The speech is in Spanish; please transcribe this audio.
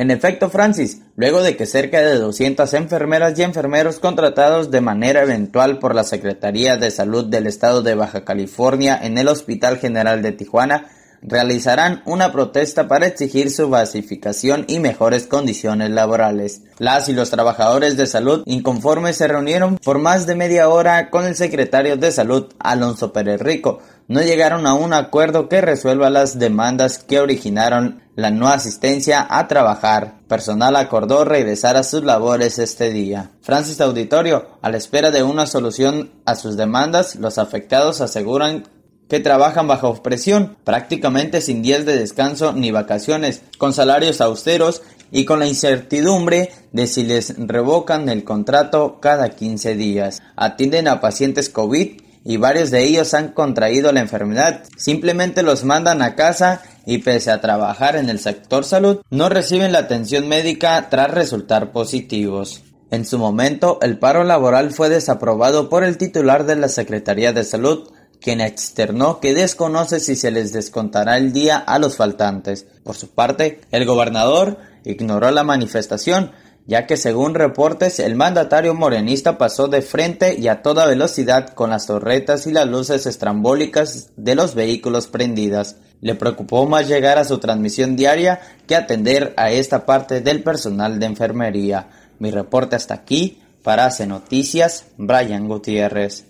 En efecto, Francis, luego de que cerca de 200 enfermeras y enfermeros contratados de manera eventual por la Secretaría de Salud del Estado de Baja California en el Hospital General de Tijuana realizarán una protesta para exigir su basificación y mejores condiciones laborales. Las y los trabajadores de salud inconformes se reunieron por más de media hora con el secretario de salud Alonso Pérez Rico. No llegaron a un acuerdo que resuelva las demandas que originaron la no asistencia a trabajar. Personal acordó regresar a sus labores este día. Francis Auditorio, a la espera de una solución a sus demandas, los afectados aseguran que trabajan bajo presión, prácticamente sin días de descanso ni vacaciones, con salarios austeros y con la incertidumbre de si les revocan el contrato cada 15 días. Atienden a pacientes COVID y varios de ellos han contraído la enfermedad. Simplemente los mandan a casa y pese a trabajar en el sector salud, no reciben la atención médica tras resultar positivos. En su momento, el paro laboral fue desaprobado por el titular de la Secretaría de Salud, quien externó que desconoce si se les descontará el día a los faltantes. Por su parte, el gobernador ignoró la manifestación, ya que según reportes el mandatario morenista pasó de frente y a toda velocidad con las torretas y las luces estrambólicas de los vehículos prendidas. Le preocupó más llegar a su transmisión diaria que atender a esta parte del personal de enfermería. Mi reporte hasta aquí. Para Hace Noticias, Brian Gutiérrez.